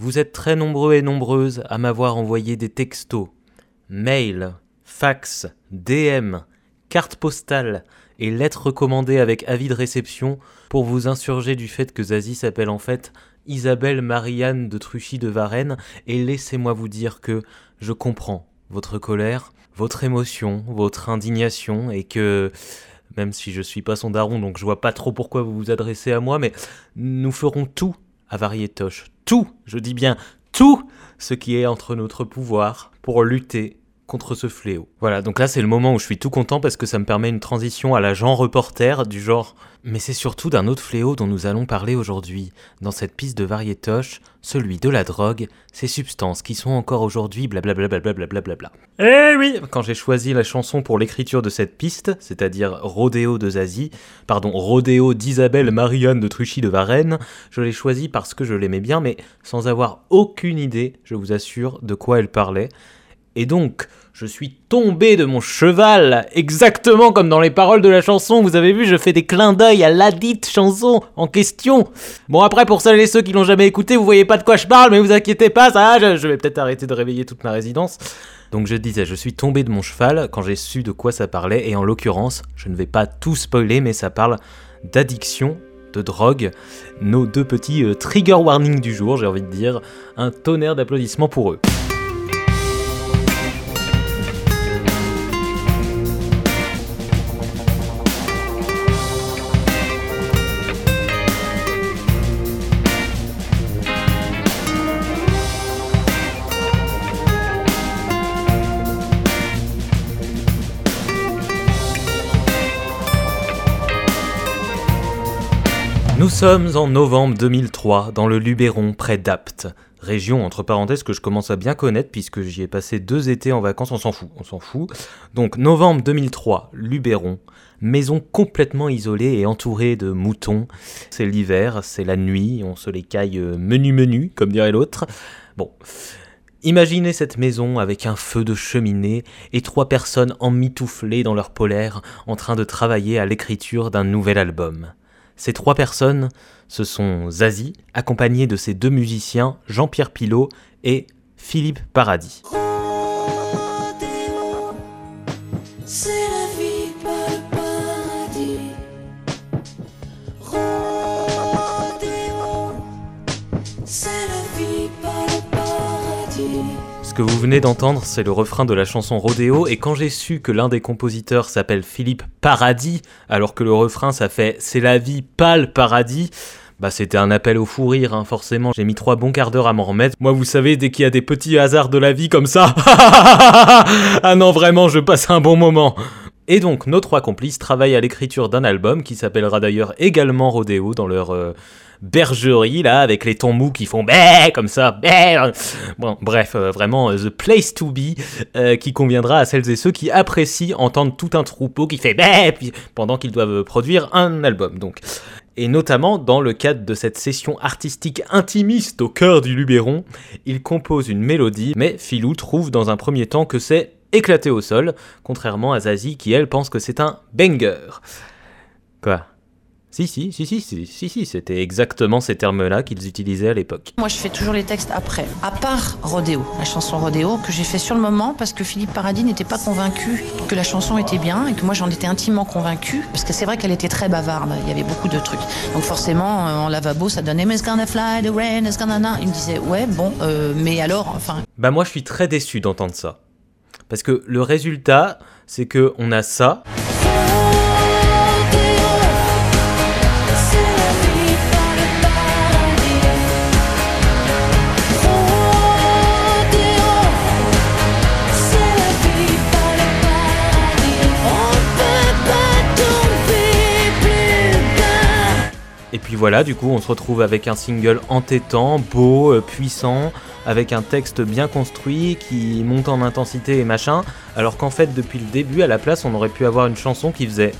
Vous êtes très nombreux et nombreuses à m'avoir envoyé des textos, mails, fax, DM, cartes postales et lettres recommandées avec avis de réception pour vous insurger du fait que Zazie s'appelle en fait Isabelle Marianne de Truchy de Varennes. Et laissez-moi vous dire que je comprends votre colère, votre émotion, votre indignation et que même si je suis pas son daron donc je vois pas trop pourquoi vous vous adressez à moi mais nous ferons tout à Varietoche. Tout, je dis bien tout ce qui est entre notre pouvoir pour lutter contre ce fléau. Voilà, donc là c'est le moment où je suis tout content parce que ça me permet une transition à la reporter du genre mais c'est surtout d'un autre fléau dont nous allons parler aujourd'hui, dans cette piste de variétoche, celui de la drogue, ces substances qui sont encore aujourd'hui blablabla. Bla eh oui Quand j'ai choisi la chanson pour l'écriture de cette piste, c'est-à-dire Rodéo de Zazie, pardon, Rodéo d'Isabelle Marianne de Truchy de Varennes, je l'ai choisi parce que je l'aimais bien, mais sans avoir aucune idée, je vous assure, de quoi elle parlait. Et donc, je suis tombé de mon cheval, exactement comme dans les paroles de la chanson. Vous avez vu, je fais des clins d'œil à ladite chanson en question. Bon, après, pour celles et ceux qui l'ont jamais écouté, vous voyez pas de quoi je parle, mais vous inquiétez pas, ça, je, vais peut-être arrêter de réveiller toute ma résidence. Donc je disais, je suis tombé de mon cheval quand j'ai su de quoi ça parlait, et en l'occurrence, je ne vais pas tout spoiler, mais ça parle d'addiction de drogue, nos deux petits euh, trigger warnings du jour, j'ai envie de dire, un tonnerre d'applaudissements pour eux. Nous sommes en novembre 2003 dans le Luberon près d'Apt, région entre parenthèses que je commence à bien connaître puisque j'y ai passé deux étés en vacances, on s'en fout, on s'en fout. Donc novembre 2003, Luberon, maison complètement isolée et entourée de moutons. C'est l'hiver, c'est la nuit, on se les caille euh, menu menu, comme dirait l'autre. Bon. Imaginez cette maison avec un feu de cheminée et trois personnes emmitouflées dans leur polaire en train de travailler à l'écriture d'un nouvel album. Ces trois personnes, ce sont Zazie, accompagné de ses deux musiciens, Jean-Pierre Pilot et Philippe Paradis. Que vous venez d'entendre, c'est le refrain de la chanson Rodéo, et quand j'ai su que l'un des compositeurs s'appelle Philippe Paradis, alors que le refrain ça fait C'est la vie, pas le paradis, bah c'était un appel au fou rire, hein, forcément. J'ai mis trois bons quarts d'heure à m'en remettre. Moi, vous savez, dès qu'il y a des petits hasards de la vie comme ça, ah non, vraiment, je passe un bon moment. Et donc, nos trois complices travaillent à l'écriture d'un album qui s'appellera d'ailleurs également Rodéo dans leur euh, bergerie là avec les tons mous qui font bé comme ça bé bon bref euh, vraiment euh, the place to be euh, qui conviendra à celles et ceux qui apprécient entendre tout un troupeau qui fait bé pendant qu'ils doivent produire un album donc. Et notamment dans le cadre de cette session artistique intimiste au cœur du Luberon, il compose une mélodie, mais Philou trouve dans un premier temps que c'est éclaté au sol, contrairement à Zazie qui elle pense que c'est un banger. Quoi? Si, si, si, si, si, si, si, c'était exactement ces termes-là qu'ils utilisaient à l'époque. Moi, je fais toujours les textes après, à part Rodéo, la chanson Rodéo, que j'ai fait sur le moment parce que Philippe Paradis n'était pas convaincu que la chanson était bien et que moi, j'en étais intimement convaincu, parce que c'est vrai qu'elle était très bavarde, il y avait beaucoup de trucs. Donc forcément, euh, en lavabo, ça donnait Mais gonna fly, the rain is gonna... Il me disait, ouais, bon, euh, mais alors, enfin... Bah moi, je suis très déçu d'entendre ça. Parce que le résultat, c'est que on a ça... voilà, du coup, on se retrouve avec un single entêtant, beau, euh, puissant, avec un texte bien construit qui monte en intensité et machin. Alors qu'en fait depuis le début à la place on aurait pu avoir une chanson qui faisait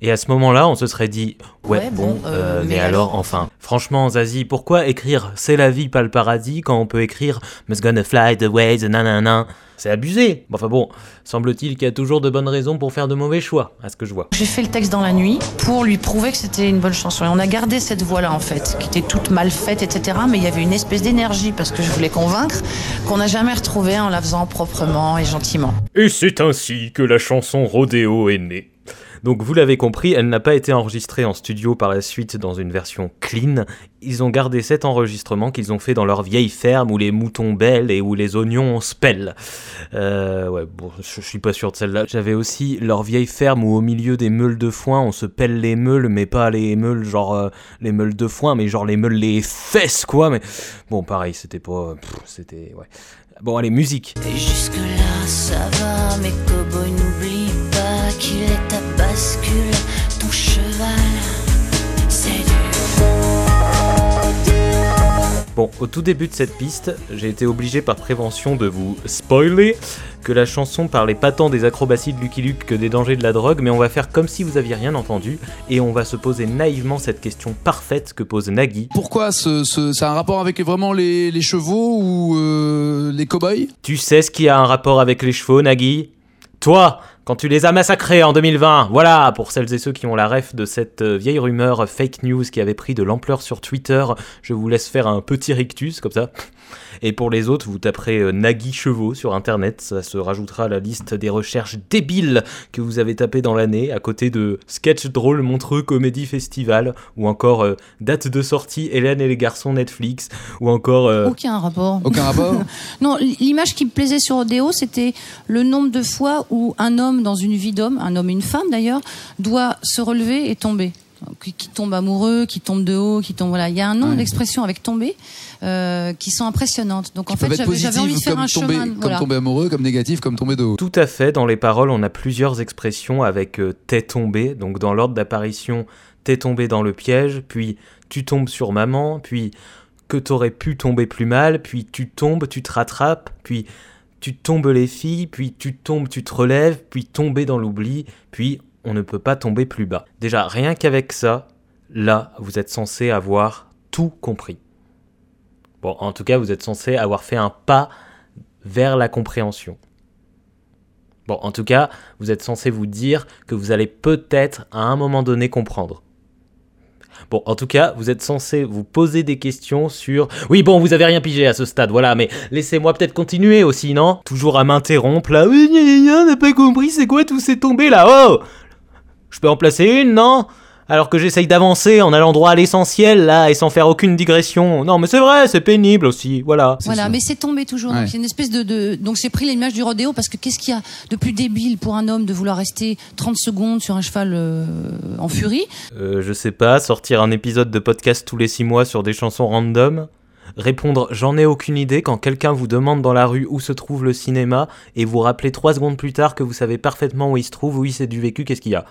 et à ce moment-là on se serait dit ouais, Ouais, bon, euh, euh, mais mais alors, alors enfin. Franchement Zazie pourquoi écrire c'est la vie pas le paradis quand on peut écrire Miss gonna fly the way the nanana c'est abusé. Enfin bon semble-t-il qu'il y a toujours de bonnes raisons pour faire de mauvais choix à ce que je vois. J'ai fait le texte dans la nuit pour lui prouver que c'était une bonne chanson. Et on a gardé cette voix-là, en fait, qui était toute mal faite, etc. Mais il y avait une espèce d'énergie, parce que je voulais convaincre, qu'on n'a jamais retrouvée en la faisant et c'est ainsi que la chanson Rodéo est née. Donc vous l'avez compris, elle n'a pas été enregistrée en studio par la suite dans une version clean. Ils ont gardé cet enregistrement qu'ils ont fait dans leur vieille ferme où les moutons bêlent et où les oignons se pèlent. Euh, ouais, bon, je suis pas sûr de celle-là. J'avais aussi leur vieille ferme où au milieu des meules de foin, on se pèle les meules, mais pas les meules genre euh, les meules de foin, mais genre les meules les fesses quoi. Mais bon, pareil, c'était pas, c'était ouais. Bon, allez, musique. Et jusque-là, ça va, mais cowboy, n'oublie pas qu'il est ta bascule, ton cheval. Bon, au tout début de cette piste, j'ai été obligé par prévention de vous spoiler que la chanson parlait pas tant des acrobaties de Lucky Luke que des dangers de la drogue, mais on va faire comme si vous aviez rien entendu et on va se poser naïvement cette question parfaite que pose Nagui. Pourquoi ce, ce- ça a un rapport avec vraiment les, les chevaux ou euh, les cow-boys? Tu sais ce qui a un rapport avec les chevaux, Nagui? Toi, quand tu les as massacrés en 2020, voilà, pour celles et ceux qui ont la ref de cette euh, vieille rumeur fake news qui avait pris de l'ampleur sur Twitter, je vous laisse faire un petit rictus comme ça. Et pour les autres, vous taperez euh, Nagui Chevaux sur internet, ça se rajoutera à la liste des recherches débiles que vous avez tapées dans l'année, à côté de Sketch drôle Montreux Comédie Festival, ou encore euh, date de sortie Hélène et les garçons Netflix, ou encore... euh, Aucun rapport. Aucun rapport Non, l'image qui me plaisait sur Odeo, c'était le nombre de fois où un homme dans une vie d'homme, un homme et une femme d'ailleurs, doit se relever et tomber. Qui, qui tombe amoureux, qui tombe de haut, qui tombe. Voilà, il y a un nombre Ouais. d'expressions avec tomber euh, qui sont impressionnantes. Donc en fait, j'avais envie de faire comme un tomber, chemin. comme Voilà. tomber amoureux, comme négatif, comme tomber de haut. Tout à fait, dans les paroles, on a plusieurs expressions avec euh, t'es tombé, donc dans l'ordre d'apparition, t'es tombé dans le piège, puis tu tombes sur maman, puis que t'aurais pu tomber plus mal, puis tu tombes, tu te rattrapes, puis tu tombes les filles, puis tu tombes, tu te relèves, puis tomber dans l'oubli, puis on ne peut pas tomber plus bas. Déjà, rien qu'avec ça, là, vous êtes censé avoir tout compris. Bon, en tout cas, vous êtes censé avoir fait un pas vers la compréhension. Bon, en tout cas, vous êtes censé vous dire que vous allez peut-être à un moment donné comprendre. Bon, en tout cas, vous êtes censé vous poser des questions sur... Oui, bon, vous avez rien pigé à ce stade, voilà, mais laissez-moi peut-être continuer aussi, non? Toujours à m'interrompre, là, oui, on n'a pas compris, c'est quoi tous ces tombés, là Oh! Je peux en placer une, non? Alors que j'essaye d'avancer en allant droit à l'essentiel, là, et sans faire aucune digression. Non, mais c'est vrai, c'est pénible aussi, voilà. C'est Voilà, mais c'est tombé toujours. Ouais. Donc, il y a une espèce de, de- donc j'ai pris l'image du rodéo parce que qu'est-ce qu'il y a de plus débile pour un homme de vouloir rester 30 secondes sur un cheval euh, en furie? Euh, je sais pas, sortir un épisode de podcast tous les six mois sur des chansons random? Répondre j'en ai aucune idée quand quelqu'un vous demande dans la rue où se trouve le cinéma et vous rappelez trois secondes plus tard que vous savez parfaitement où il se trouve, oui c'est du vécu, qu'est-ce qu'il y a?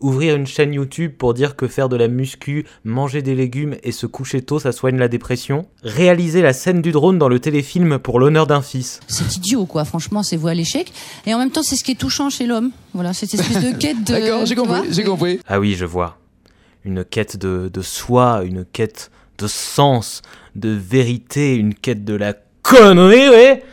Ouvrir une chaîne YouTube pour dire que faire de la muscu, manger des légumes et se coucher tôt ça soigne la dépression Réaliser la scène du drone dans le téléfilm pour l'honneur d'un fils C'est idiot, quoi. Franchement, c'est voué à l'échec. Et en même temps, c'est ce qui est touchant chez l'homme. Voilà, cette espèce de quête de. D'accord, j'ai compris, j'ai compris. Ah oui, je vois. Une quête de, de soi, une quête de sens, de vérité, une quête de la connerie, ouais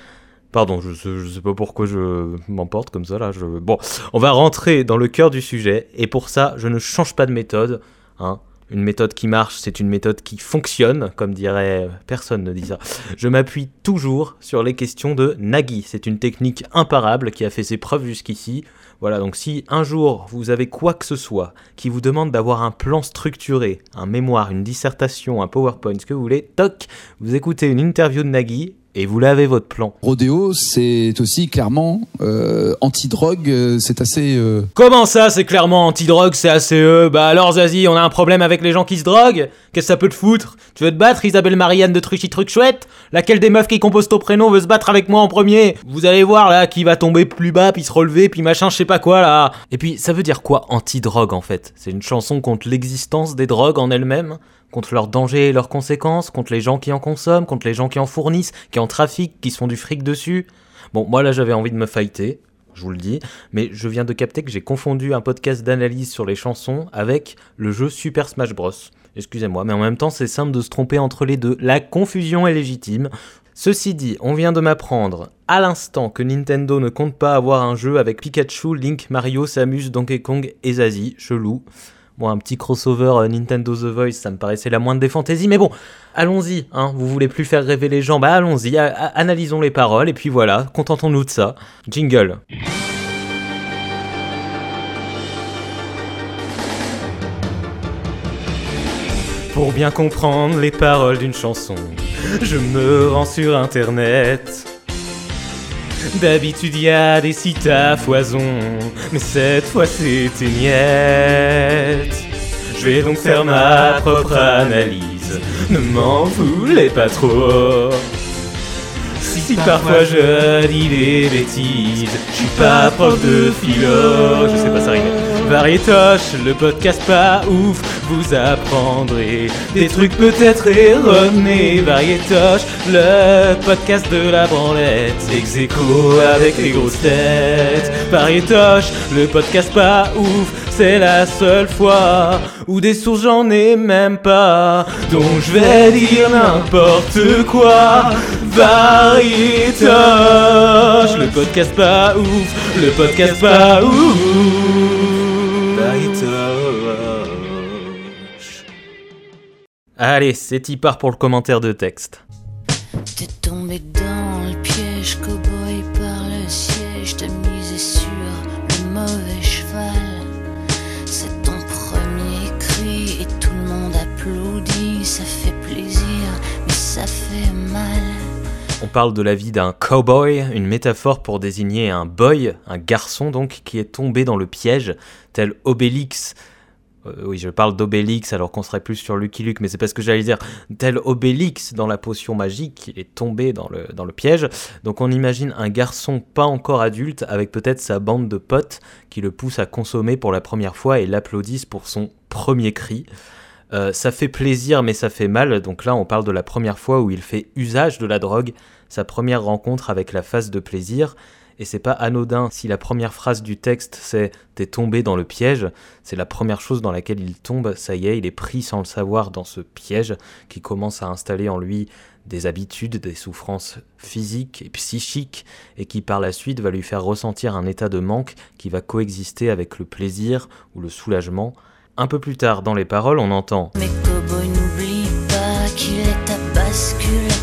Pardon, je je sais pas pourquoi je m'emporte comme ça là. Bon, on va rentrer dans le cœur du sujet et pour ça, je ne change pas de méthode. Hein. Une méthode qui marche, c'est une méthode qui fonctionne, comme dirait personne ne dit ça. Je m'appuie toujours sur les questions de Nagui. C'est une technique imparable qui a fait ses preuves jusqu'ici. Voilà, donc si un jour vous avez quoi que ce soit qui vous demande d'avoir un plan structuré, un mémoire, une dissertation, un PowerPoint, ce que vous voulez, toc, vous écoutez une interview de Nagui et vous l'avez votre plan. Rodéo, c'est aussi clairement euh, anti-drogue, euh, c'est assez... euh, Comment ça, c'est clairement anti-drogue, c'est ACE Bah alors Zazie, on a un problème avec les gens qui se droguent? Qu'est-ce que ça peut te foutre? Tu veux te battre, Isabelle Marianne de Truchy Truc Chouette? Laquelle des meufs qui composent ton prénom veut se battre avec moi en premier? Vous allez voir là, qui va tomber plus bas, puis se relever, puis machin, je sais pas quoi là. Et puis, ça veut dire quoi anti-drogue en fait? C'est une chanson contre l'existence des drogues en elles-mêmes contre leurs dangers et leurs conséquences, contre les gens qui en consomment, contre les gens qui en fournissent, qui en trafiquent, qui se font du fric dessus. Bon, moi là j'avais envie de me fighter, je vous le dis, mais je viens de capter que j'ai confondu un podcast d'analyse sur les chansons avec le jeu Super Smash Bros. Excusez-moi, mais en même temps c'est simple de se tromper entre les deux. La confusion est légitime. Ceci dit, on vient de m'apprendre à l'instant que Nintendo ne compte pas avoir un jeu avec Pikachu, Link, Mario, Samus, Donkey Kong et Zazie. Chelou. Bon, un petit crossover euh, Nintendo The Voice, ça me paraissait la moindre des fantaisies, mais bon, allons-y, hein, vous voulez plus faire rêver les gens, bah allons-y, analysons les paroles, et puis voilà, contentons-nous de ça. Jingle. Pour bien comprendre les paroles d'une chanson, je me rends sur internet. D'habitude y a des sites à foison, mais cette fois c'était niette. Je vais donc faire ma propre analyse, ne m'en voulez pas trop. Si parfois je dis des bêtises, je suis pas prof de philo, je sais pas ça rime. Variétoche, le podcast pas ouf, vous des trucs peut-être erronés. Variétoche, le podcast de la branlette, ex avec les grosses têtes. Variétoche, le podcast pas ouf, c'est la seule fois où des sources j'en ai même pas. Donc je vais dire n'importe quoi. Variétoche, le podcast pas ouf, le podcast pas ouf. Variétoche. Allez, c'est y part pour le commentaire de texte. T'es tombé dans le piège, cowboy par le siège, t'as misé sur le mauvais cheval. C'est ton premier cri et tout le monde applaudit, ça fait plaisir, mais ça fait mal. On parle de la vie d'un cowboy, une métaphore pour désigner un boy, un garçon donc, qui est tombé dans le piège, tel Obélix. Euh, oui, je parle d'Obélix alors qu'on serait plus sur Lucky Luke, mais c'est parce que j'allais dire, tel Obélix dans la potion magique, il est tombé dans le, piège. Donc on imagine un garçon pas encore adulte avec peut-être sa bande de potes qui le poussent à consommer pour la première fois et l'applaudissent pour son premier cri. Euh, ça fait plaisir mais ça fait mal, donc là on parle de la première fois où il fait usage de la drogue, sa première rencontre avec la phase de plaisir, et c'est pas anodin si la première phrase du texte c'est t'es tombé dans le piège, c'est la première chose dans laquelle il tombe, ça y est, il est pris sans le savoir dans ce piège qui commence à installer en lui des habitudes, des souffrances physiques et psychiques, et qui par la suite va lui faire ressentir un état de manque qui va coexister avec le plaisir ou le soulagement. Un peu plus tard dans les paroles, on entend pas qu'il est bascule.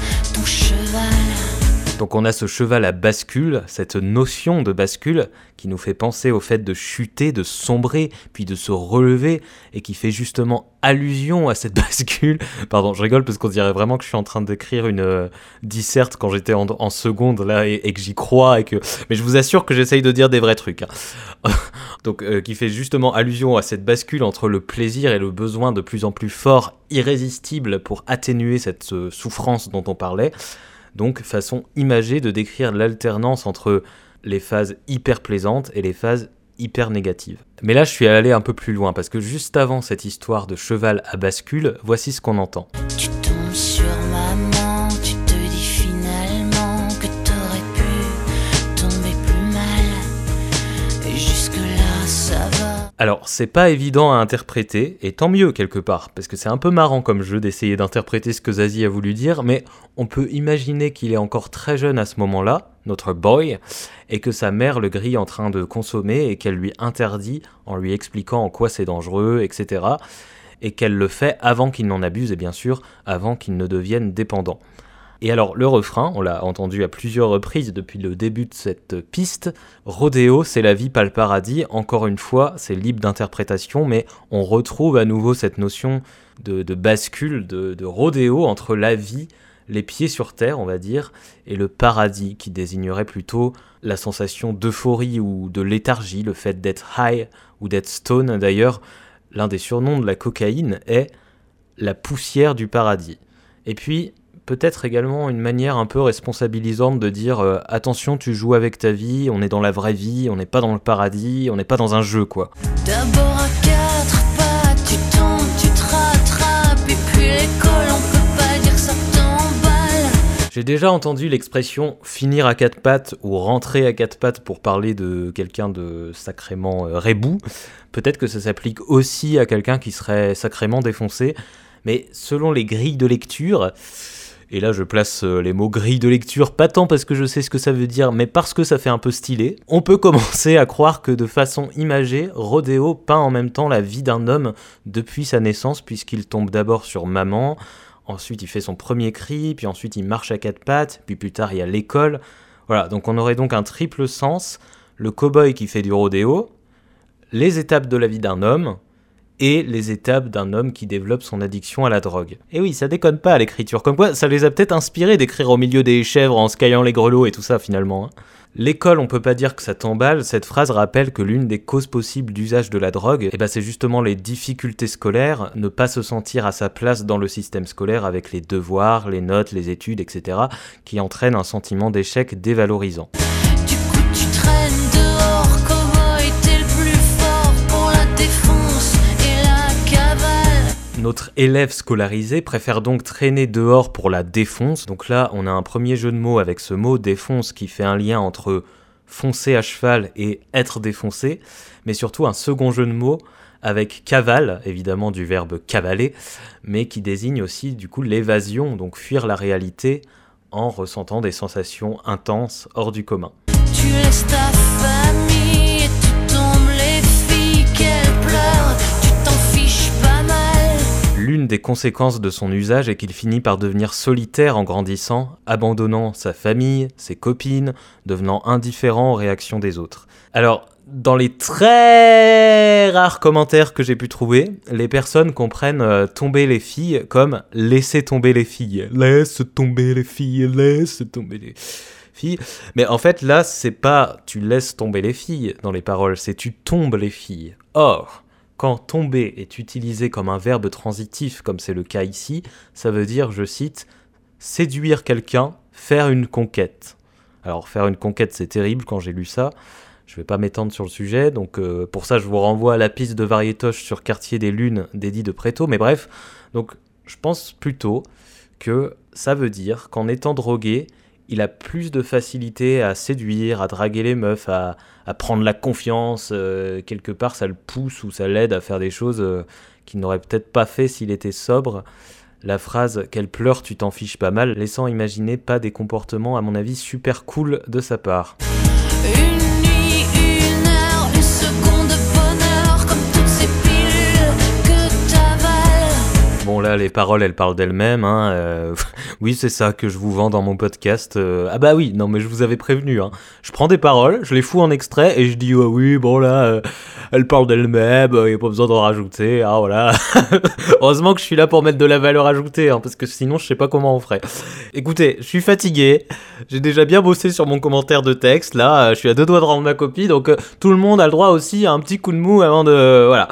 Donc on a ce cheval à bascule, cette notion de bascule qui nous fait penser au fait de chuter, de sombrer, puis de se relever, et qui fait justement allusion à cette bascule. Pardon, je rigole parce qu'on dirait vraiment que je suis en train d'écrire une euh, disserte quand j'étais en, seconde là et, et que j'y crois et que. Mais je vous assure que j'essaye de dire des vrais trucs. hein. Donc euh, qui fait justement allusion à cette bascule entre le plaisir et le besoin de plus en plus fort, irrésistible pour atténuer cette euh, souffrance dont on parlait. Donc, façon imagée de décrire l'alternance entre les phases hyper plaisantes et les phases hyper négatives. Mais là, je suis allé un peu plus loin parce que juste avant cette histoire de cheval à bascule, voici ce qu'on entend. Alors, c'est pas évident à interpréter, et tant mieux quelque part, parce que c'est un peu marrant comme jeu d'essayer d'interpréter ce que Zazie a voulu dire, mais on peut imaginer qu'il est encore très jeune à ce moment-là, notre boy, et que sa mère le grille en train de consommer et qu'elle lui interdit en lui expliquant en quoi c'est dangereux, etc. Et qu'elle le fait avant qu'il n'en abuse, et bien sûr, avant qu'il ne devienne dépendant. Et alors le refrain, on l'a entendu à plusieurs reprises depuis le début de cette piste, Rodéo, c'est la vie pas le paradis, encore une fois, c'est libre d'interprétation, mais on retrouve à nouveau cette notion de, bascule, de, de rodéo entre la vie, les pieds sur terre, on va dire, et le paradis, qui désignerait plutôt la sensation d'euphorie ou de léthargie, le fait d'être high ou d'être stone. D'ailleurs, l'un des surnoms de la cocaïne est la poussière du paradis. Et puis, peut-être également une manière un peu responsabilisante de dire euh, attention, tu joues avec ta vie, on est dans la vraie vie, on n'est pas dans le paradis, on n'est pas dans un jeu quoi. D'abord à quatre tu tu l'école, on peut pas dire ça. J'ai déjà entendu l'expression finir à quatre pattes ou rentrer à quatre pattes pour parler de quelqu'un de sacrément euh, rébou. Peut-être que ça s'applique aussi à quelqu'un qui serait sacrément défoncé. Mais selon les grilles de lecture, et là je place euh, les mots grilles de lecture, pas tant parce que je sais ce que ça veut dire, mais parce que ça fait un peu stylé, on peut commencer à croire que de façon imagée, Rodéo peint en même temps la vie d'un homme depuis sa naissance, puisqu'il tombe d'abord sur maman, ensuite il fait son premier cri, puis ensuite il marche à quatre pattes, puis plus tard il y a l'école. Voilà, donc on aurait donc un triple sens, le cow-boy qui fait du rodéo, les étapes de la vie d'un homme, et les étapes d'un homme qui développe son addiction à la drogue. Et oui, ça déconne pas à l'écriture, comme quoi ça les a peut-être inspirés d'écrire au milieu des chèvres en scaillant les grelots et tout ça finalement. hein. L'école, on peut pas dire que ça t'emballe, cette phrase rappelle que l'une des causes possibles d'usage de la drogue, eh ben c'est justement les difficultés scolaires, ne pas se sentir à sa place dans le système scolaire avec les devoirs, les notes, les études, etc., qui entraînent un sentiment d'échec dévalorisant. Notre élève scolarisé préfère donc traîner dehors pour la défonce. Donc là, on a un premier jeu de mots avec ce mot défonce qui fait un lien entre foncer à cheval et être défoncé, mais surtout un second jeu de mots avec cavale, évidemment du verbe cavaler, mais qui désigne aussi du coup l'évasion, donc fuir la réalité en ressentant des sensations intenses hors du commun. L'une des conséquences de son usage est qu'il finit par devenir solitaire en grandissant, abandonnant sa famille, ses copines, devenant indifférent aux réactions des autres. Alors, dans les très rares commentaires que j'ai pu trouver, les personnes comprennent euh, tomber les filles comme laisser tomber les filles. Laisse tomber les filles, laisse tomber les filles. Mais en fait, là, c'est pas tu laisses tomber les filles dans les paroles, c'est tu tombes les filles. Or, quand tomber est utilisé comme un verbe transitif, comme c'est le cas ici, ça veut dire, je cite, séduire quelqu'un, faire une conquête. Alors, faire une conquête, c'est terrible quand j'ai lu ça. Je vais pas m'étendre sur le sujet, donc euh, pour ça, je vous renvoie à la piste de Variétoche sur Quartier des Lunes d'Eddie de Préto. Mais bref, donc je pense plutôt que ça veut dire qu'en étant drogué, il a plus de facilité à séduire, à draguer les meufs, à, prendre la confiance. euh, quelque part, ça le pousse ou ça l'aide à faire des choses euh, qu'il n'aurait peut-être pas fait s'il était sobre. La phrase qu'elle pleure, tu t'en fiches pas mal, laissant imaginer pas des comportements, à mon avis, super cool de sa part. Bon là, les paroles, elles parlent d'elles-mêmes. Hein, euh, oui, c'est ça que je vous vends dans mon podcast. euh, Ah bah oui, non mais je vous avais prévenu. Hein. Je prends des paroles, je les fous en extrait et je dis ah oui, bon là, euh, elles parlent d'elles-mêmes, il n'y a pas besoin d'en rajouter. Ah voilà. Heureusement que je suis là pour mettre de la valeur ajoutée, hein, parce que sinon je sais pas comment on ferait. Écoutez, je suis fatigué. J'ai déjà bien bossé sur mon commentaire de texte. Là, je suis à deux doigts de rendre ma copie, donc tout le monde a le droit aussi à un petit coup de mou avant de voilà.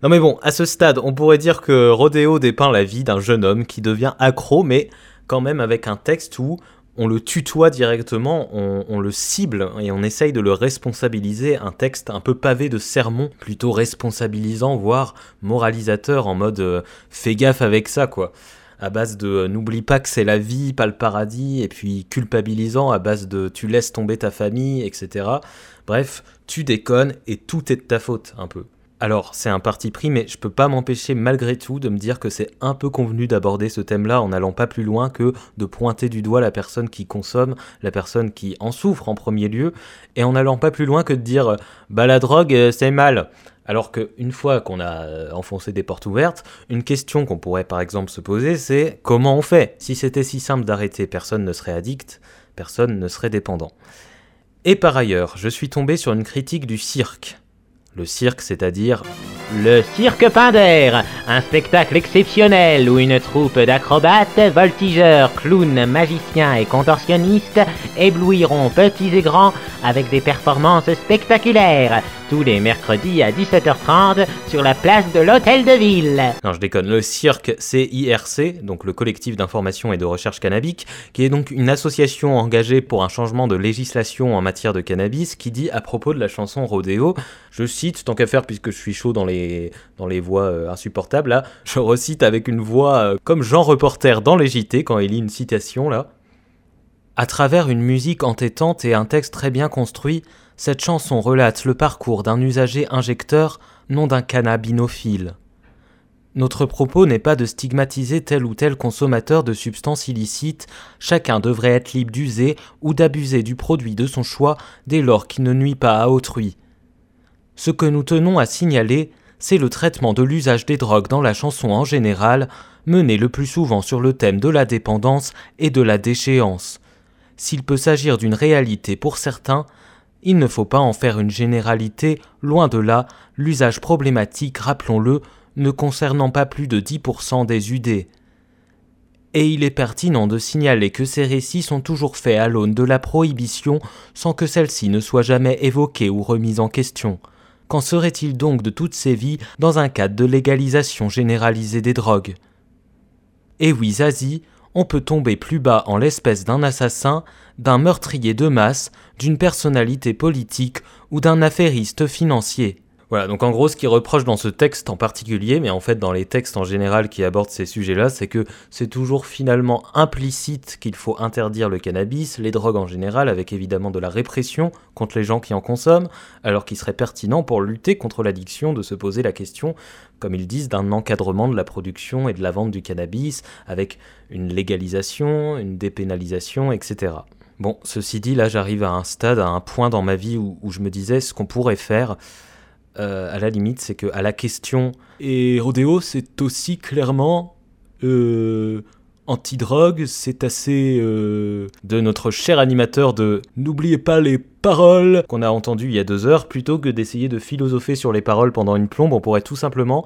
Non mais bon, à ce stade, on pourrait dire que Rodéo dépeint la vie d'un jeune homme qui devient accro, mais quand même avec un texte où on le tutoie directement, on, le cible et on essaye de le responsabiliser, un texte un peu pavé de sermons, plutôt responsabilisant, voire moralisateur, en mode euh, fais gaffe avec ça quoi. À base de euh, n'oublie pas que c'est la vie, pas le paradis, et puis culpabilisant à base de tu laisses tomber ta famille, etc. Bref, tu déconnes et tout est de ta faute un peu. Alors, c'est un parti pris, mais je peux pas m'empêcher malgré tout de me dire que c'est un peu convenu d'aborder ce thème-là en n'allant pas plus loin que de pointer du doigt la personne qui consomme, la personne qui en souffre en premier lieu, et en allant pas plus loin que de dire euh, bah la drogue euh, c'est mal. Alors qu'une fois qu'on a euh, enfoncé des portes ouvertes, une question qu'on pourrait par exemple se poser c'est comment on fait? Si c'était si simple d'arrêter, personne ne serait addict, personne ne serait dépendant. Et par ailleurs, je suis tombé sur une critique du cirque. Le cirque, c'est-à-dire Le Cirque Pinder, un spectacle exceptionnel où une troupe d'acrobates, voltigeurs, clowns, magiciens et contorsionnistes éblouiront petits et grands avec des performances spectaculaires, tous les mercredis à 17h30 sur la place de l'Hôtel de Ville. Non, je déconne. Le CIRC, donc le collectif d'information et de recherche cannabique, qui est donc une association engagée pour un changement de législation en matière de cannabis, qui dit à propos de la chanson Rodéo, je cite, tant qu'à faire puisque je suis chaud dans les, dans les voix euh, insupportables, là, je recite avec une voix euh, comme Jean Reporter dans les JT quand il lit une citation, là. À travers une musique entêtante et un texte très bien construit, cette chanson relate le parcours d'un usager injecteur, non d'un cannabinophile. Notre propos n'est pas de stigmatiser tel ou tel consommateur de substances illicites, chacun devrait être libre d'user ou d'abuser du produit de son choix dès lors qu'il ne nuit pas à autrui. Ce que nous tenons à signaler, c'est le traitement de l'usage des drogues dans la chanson en général, mené le plus souvent sur le thème de la dépendance et de la déchéance. S'il peut s'agir d'une réalité pour certains, il ne faut pas en faire une généralité, loin de là, l'usage problématique, rappelons-le, ne concernant pas plus de 10% des UD. Et il est pertinent de signaler que ces récits sont toujours faits à l'aune de la prohibition sans que celle-ci ne soit jamais évoquée ou remise en question. Qu'en serait-il donc de toutes ces vies dans un cadre de légalisation généralisée des drogues? Et oui, Zazie, on peut tomber plus bas en l'espèce d'un assassin, d'un meurtrier de masse, d'une personnalité politique ou d'un affairiste financier. Voilà, donc en gros, ce qu'il reproche dans ce texte en particulier, mais en fait dans les textes en général qui abordent ces sujets-là, c'est que c'est toujours finalement implicite qu'il faut interdire le cannabis, les drogues en général, avec évidemment de la répression contre les gens qui en consomment, alors qu'il serait pertinent pour lutter contre l'addiction de se poser la question, comme ils disent, d'un encadrement de la production et de la vente du cannabis, avec une légalisation, une dépénalisation, etc. Bon, ceci dit, là j'arrive à un stade, à un point dans ma vie où, où je me disais ce qu'on pourrait faire euh, à la limite, c'est que à la question et Rodéo, c'est aussi clairement euh, anti-drogue, c'est assez euh, de notre cher animateur de n'oubliez pas les paroles. qu'on a entendu il y a deux heures, plutôt que d'essayer de philosopher sur les paroles pendant une plombe, on pourrait tout simplement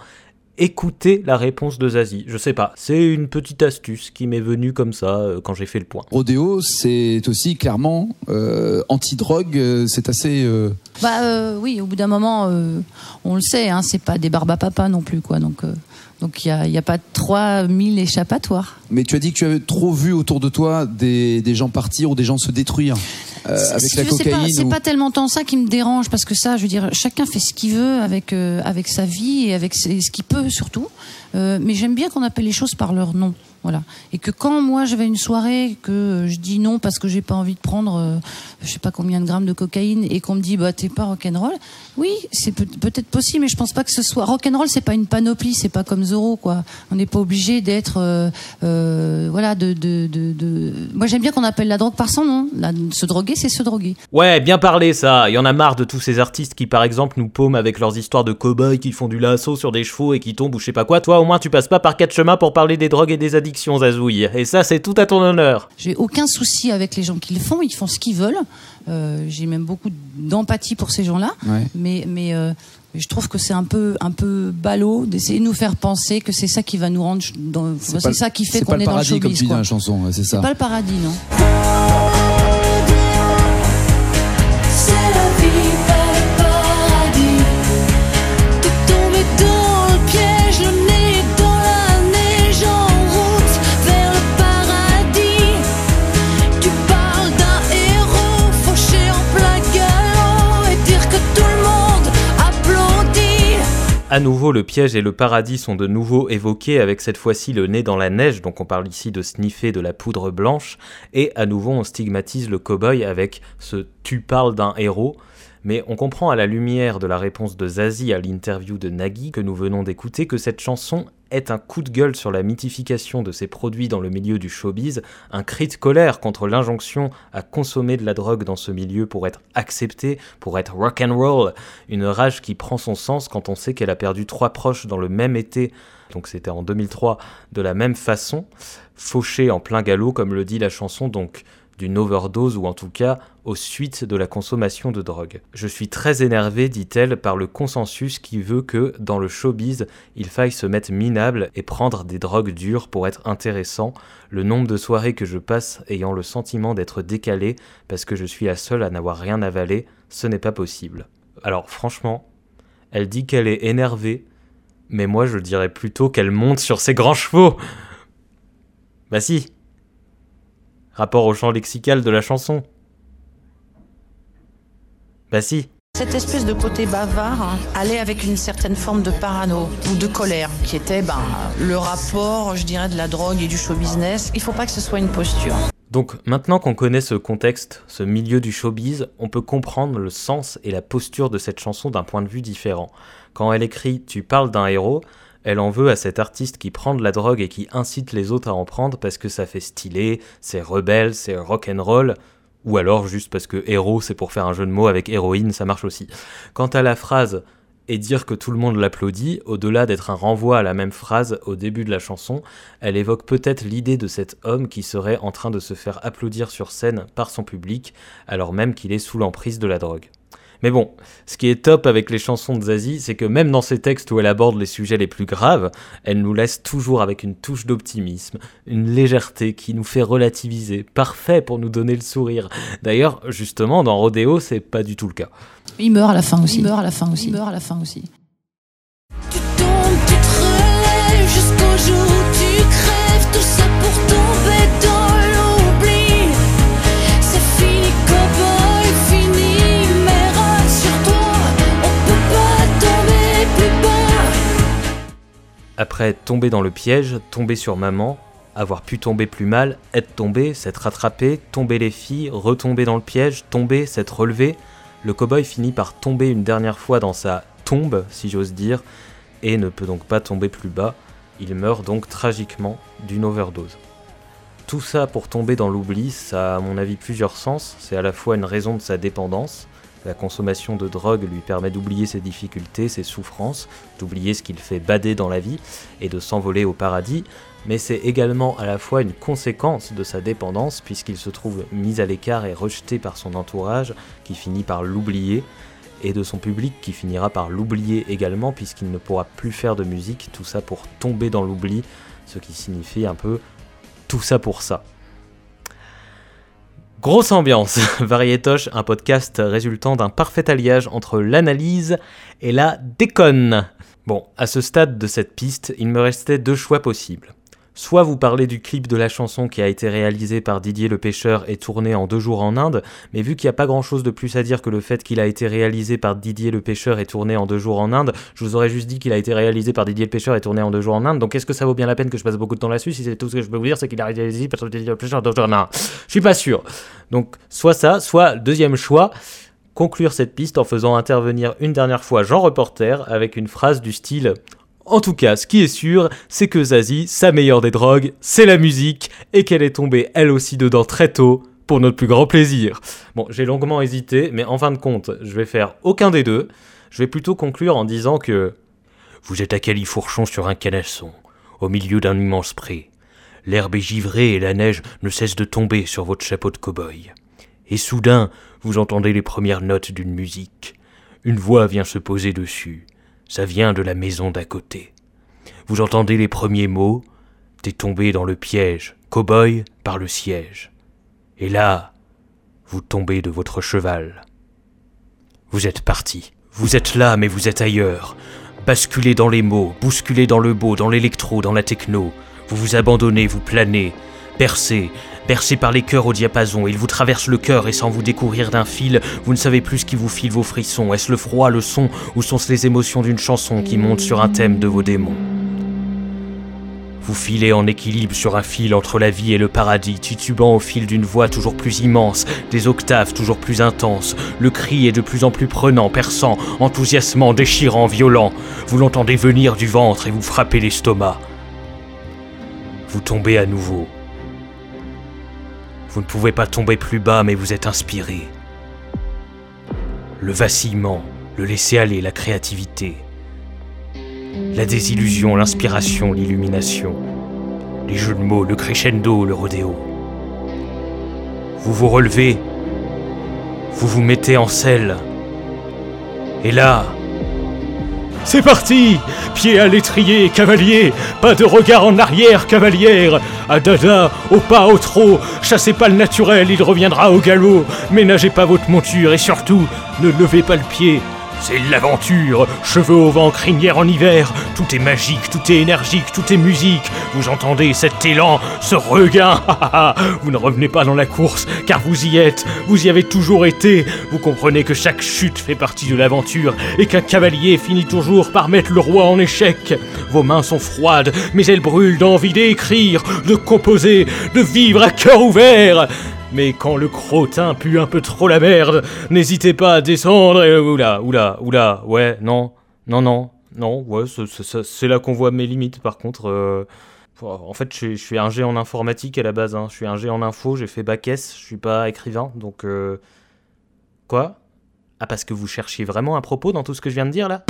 écouter la réponse de Zazie. Je sais pas, c'est une petite astuce qui m'est venue comme ça euh, quand j'ai fait le point. Rodéo, c'est aussi clairement euh, anti-drogue, euh, c'est assez. euh, Bah euh, oui, au bout d'un moment, euh, on le sait, hein, c'est pas des barbes à papa non plus, quoi. Donc euh, donc il y a, a pas 3000 échappatoires. Mais tu as dit que tu avais trop vu autour de toi des, des gens partir ou des gens se détruire avec si la c'est pas- cocaïne. C'est ou- pas, tellement tant ça qui me dérange parce que ça, je veux dire, chacun fait ce qu'il veut avec euh, avec sa vie et avec ce qu'il peut surtout. Euh, mais j'aime bien qu'on appelle les choses par leur nom. Voilà. Et que quand moi je vais à une soirée que je dis non parce que j'ai pas envie de prendre euh, je sais pas combien de grammes de cocaïne et qu'on me dit bah t'es pas rock'n'roll, oui c'est peut- peut-être possible mais je pense pas que ce soit rock'n'roll c'est pas une panoplie c'est pas comme Zorro quoi. On n'est pas obligé d'être euh, euh, voilà de, moi j'aime bien qu'on appelle la drogue par son nom. Se droguer c'est se droguer. Ouais, bien parlé ça. Il y en a marre de tous ces artistes qui, par exemple, nous paument avec leurs histoires de cow-boys qui font du lasso sur des chevaux et qui tombent ou je sais pas quoi. Toi, au moins, tu passes pas par quatre chemins pour parler des drogues et des addictions, Zazouille. Et ça, c'est tout à ton honneur. J'ai aucun souci avec les gens qui le font, ils font ce qu'ils veulent. Euh, J'ai même beaucoup d'empathie pour ces gens-là, Ouais. mais mais euh, je trouve que c'est un peu un peu ballot d'essayer de nous faire penser que c'est ça qui va nous rendre c'est ça qui fait qu'on est dans le paradis, comme showbiz tu dis dans quoi. la chanson, ouais, c'est ça. C'est pas le paradis non. À nouveau, le piège et le paradis sont de nouveau évoqués avec cette fois-ci le nez dans la neige, donc on parle ici de sniffer de la poudre blanche, et à nouveau on stigmatise le cow-boy avec ce tu parles d'un héros. Mais on comprend à la lumière de la réponse de Zazie à l'interview de Nagui que nous venons d'écouter que cette chanson est un coup de gueule sur la mythification de ces produits dans le milieu du showbiz, un cri de colère contre l'injonction à consommer de la drogue dans ce milieu pour être accepté, pour être rock and roll, une rage qui prend son sens quand on sait qu'elle a perdu trois proches dans le même été, donc c'était en 2003, de la même façon, fauché en plein galop comme le dit la chanson, donc d'une overdose ou en tout cas aux suites de la consommation de drogue. Je suis très énervé, dit-elle, par le consensus qui veut que, dans le showbiz, il faille se mettre minable et prendre des drogues dures pour être intéressant. Le nombre de soirées que je passe ayant le sentiment d'être décalé parce que je suis la seule à n'avoir rien avalé, ce n'est pas possible. Alors franchement, elle dit qu'elle est énervée, mais moi je dirais plutôt qu'elle monte sur ses grands chevaux. Bah si. Rapport au champ lexical de la chanson. Bah si. Cette espèce de côté bavard hein, allait avec une certaine forme de parano ou de colère, qui était ben, le rapport, je dirais, de la drogue et du show business. Il faut pas que ce soit une posture. Donc maintenant qu'on connaît ce contexte, ce milieu du showbiz, on peut comprendre le sens et la posture de cette chanson d'un point de vue différent. Quand elle écrit Tu parles d'un héros, elle en veut à cet artiste qui prend de la drogue et qui incite les autres à en prendre parce que ça fait stylé, c'est rebelle, c'est rock'n'roll, ou alors juste parce que héros c'est pour faire un jeu de mots avec héroïne, ça marche aussi. Quant à la phrase et dire que tout le monde l'applaudit, au-delà d'être un renvoi à la même phrase au début de la chanson, elle évoque peut-être l'idée de cet homme qui serait en train de se faire applaudir sur scène par son public, alors même qu'il est sous l'emprise de la drogue. Mais bon, ce qui est top avec les chansons de Zazie, c'est que même dans ces textes où elle aborde les sujets les plus graves, elle nous laisse toujours avec une touche d'optimisme, une légèreté qui nous fait relativiser, parfait pour nous donner le sourire. D'ailleurs, justement, dans Rodeo, c'est pas du tout le cas. Il meurt à la fin aussi. Il meurt à la fin aussi. Il meurt à la fin aussi. Tu tombes, tu te relèves jusqu'au jour où tu Après tomber dans le piège, tomber sur maman, avoir pu tomber plus mal, être tombé, s'être rattrapé, tomber les filles, retomber dans le piège, tomber, s'être relevé, le cow-boy finit par tomber une dernière fois dans sa tombe, si j'ose dire, et ne peut donc pas tomber plus bas. Il meurt donc tragiquement d'une overdose. Tout ça pour tomber dans l'oubli, ça a à mon avis plusieurs sens. C'est à la fois une raison de sa dépendance. La consommation de drogue lui permet d'oublier ses difficultés, ses souffrances, d'oublier ce qu'il fait bader dans la vie et de s'envoler au paradis, mais c'est également à la fois une conséquence de sa dépendance puisqu'il se trouve mis à l'écart et rejeté par son entourage qui finit par l'oublier et de son public qui finira par l'oublier également puisqu'il ne pourra plus faire de musique, tout ça pour tomber dans l'oubli, ce qui signifie un peu tout ça pour ça. Grosse ambiance, Varietoche, un podcast résultant d'un parfait alliage entre l'analyse et la déconne. Bon, à ce stade de cette piste, il me restait deux choix possibles. Soit vous parlez du clip de la chanson qui a été réalisé par Didier le Pêcheur et tourné en deux jours en Inde, mais vu qu'il n'y a pas grand chose de plus à dire que le fait qu'il a été réalisé par Didier le Pêcheur et tourné en deux jours en Inde, je vous aurais juste dit qu'il a été réalisé par Didier le Pêcheur et tourné en deux jours en Inde, donc est-ce que ça vaut bien la peine que je passe beaucoup de temps là-dessus Si c'est tout ce que je peux vous dire, c'est qu'il a réalisé par Didier le Pêcheur en deux jours en Inde? Je suis pas sûr. Donc soit ça, soit deuxième choix, conclure cette piste en faisant intervenir une dernière fois Jean Reporter avec une phrase du style en tout cas, ce qui est sûr, c'est que Zazie, sa meilleure des drogues, c'est la musique, et qu'elle est tombée elle aussi dedans très tôt, pour notre plus grand plaisir. Bon, j'ai longuement hésité, mais en fin de compte, je vais faire aucun des deux. Je vais plutôt conclure en disant que vous êtes à califourchon sur un canasson, au milieu d'un immense pré. L'herbe est givrée et la neige ne cesse de tomber sur votre chapeau de cow-boy. Et soudain, vous entendez les premières notes d'une musique. Une voix vient se poser dessus. Ça vient de la maison d'à côté. Vous entendez les premiers mots, t'es tombé dans le piège, cow-boy par le siège. Et là, vous tombez de votre cheval. Vous êtes parti. Vous êtes là, mais vous êtes ailleurs. Basculez dans les mots, bousculez dans le beau, dans l'électro, dans la techno. Vous vous abandonnez, vous planez, percez, bercé par les cœurs au diapason, il vous traverse le cœur et sans vous découvrir d'un fil, vous ne savez plus ce qui vous file vos frissons. Est-ce le froid, le son, ou sont-ce les émotions d'une chanson qui monte sur un thème de vos démons? Vous filez en équilibre sur un fil entre la vie et le paradis, titubant au fil d'une voix toujours plus immense, des octaves toujours plus intenses. Le cri est de plus en plus prenant, perçant, enthousiasmant, déchirant, violent. Vous l'entendez venir du ventre et vous frappez l'estomac. Vous tombez à nouveau. Vous ne pouvez pas tomber plus bas, mais vous êtes inspiré. Le vacillement, le laisser-aller, la créativité. La désillusion, l'inspiration, l'illumination. Les jeux de mots, le crescendo, le rodéo. Vous vous relevez. Vous vous mettez en selle. Et là, c'est parti. Pied à l'étrier, cavalier. Pas de regard en arrière, cavalière. À dada, au pas, au trot. Chassez pas le naturel, il reviendra au galop. Ménagez pas votre monture et surtout, ne levez pas le pied C'est l'aventure Cheveux au vent, crinière en hiver, tout est magique, tout est énergique, tout est musique. Vous entendez cet élan, ce regain Vous ne revenez pas dans la course, car vous y êtes, vous y avez toujours été. Vous comprenez que chaque chute fait partie de l'aventure, et qu'un cavalier finit toujours par mettre le roi en échec. Vos mains sont froides, mais elles brûlent d'envie d'écrire, de composer, de vivre à cœur ouvert. Mais quand le crottin pue un peu trop la merde, n'hésitez pas à descendre et... Oula, oula, oula, ouais, non, non, non, non, ouais, c'est- là qu'on voit mes limites par contre. euh, En fait, je suis, je suis un G en informatique à la base, hein. je suis un G en info, j'ai fait bac S, je suis pas écrivain, donc... euh, Quoi? Ah, parce que vous cherchiez vraiment un propos dans tout ce que je viens de dire là?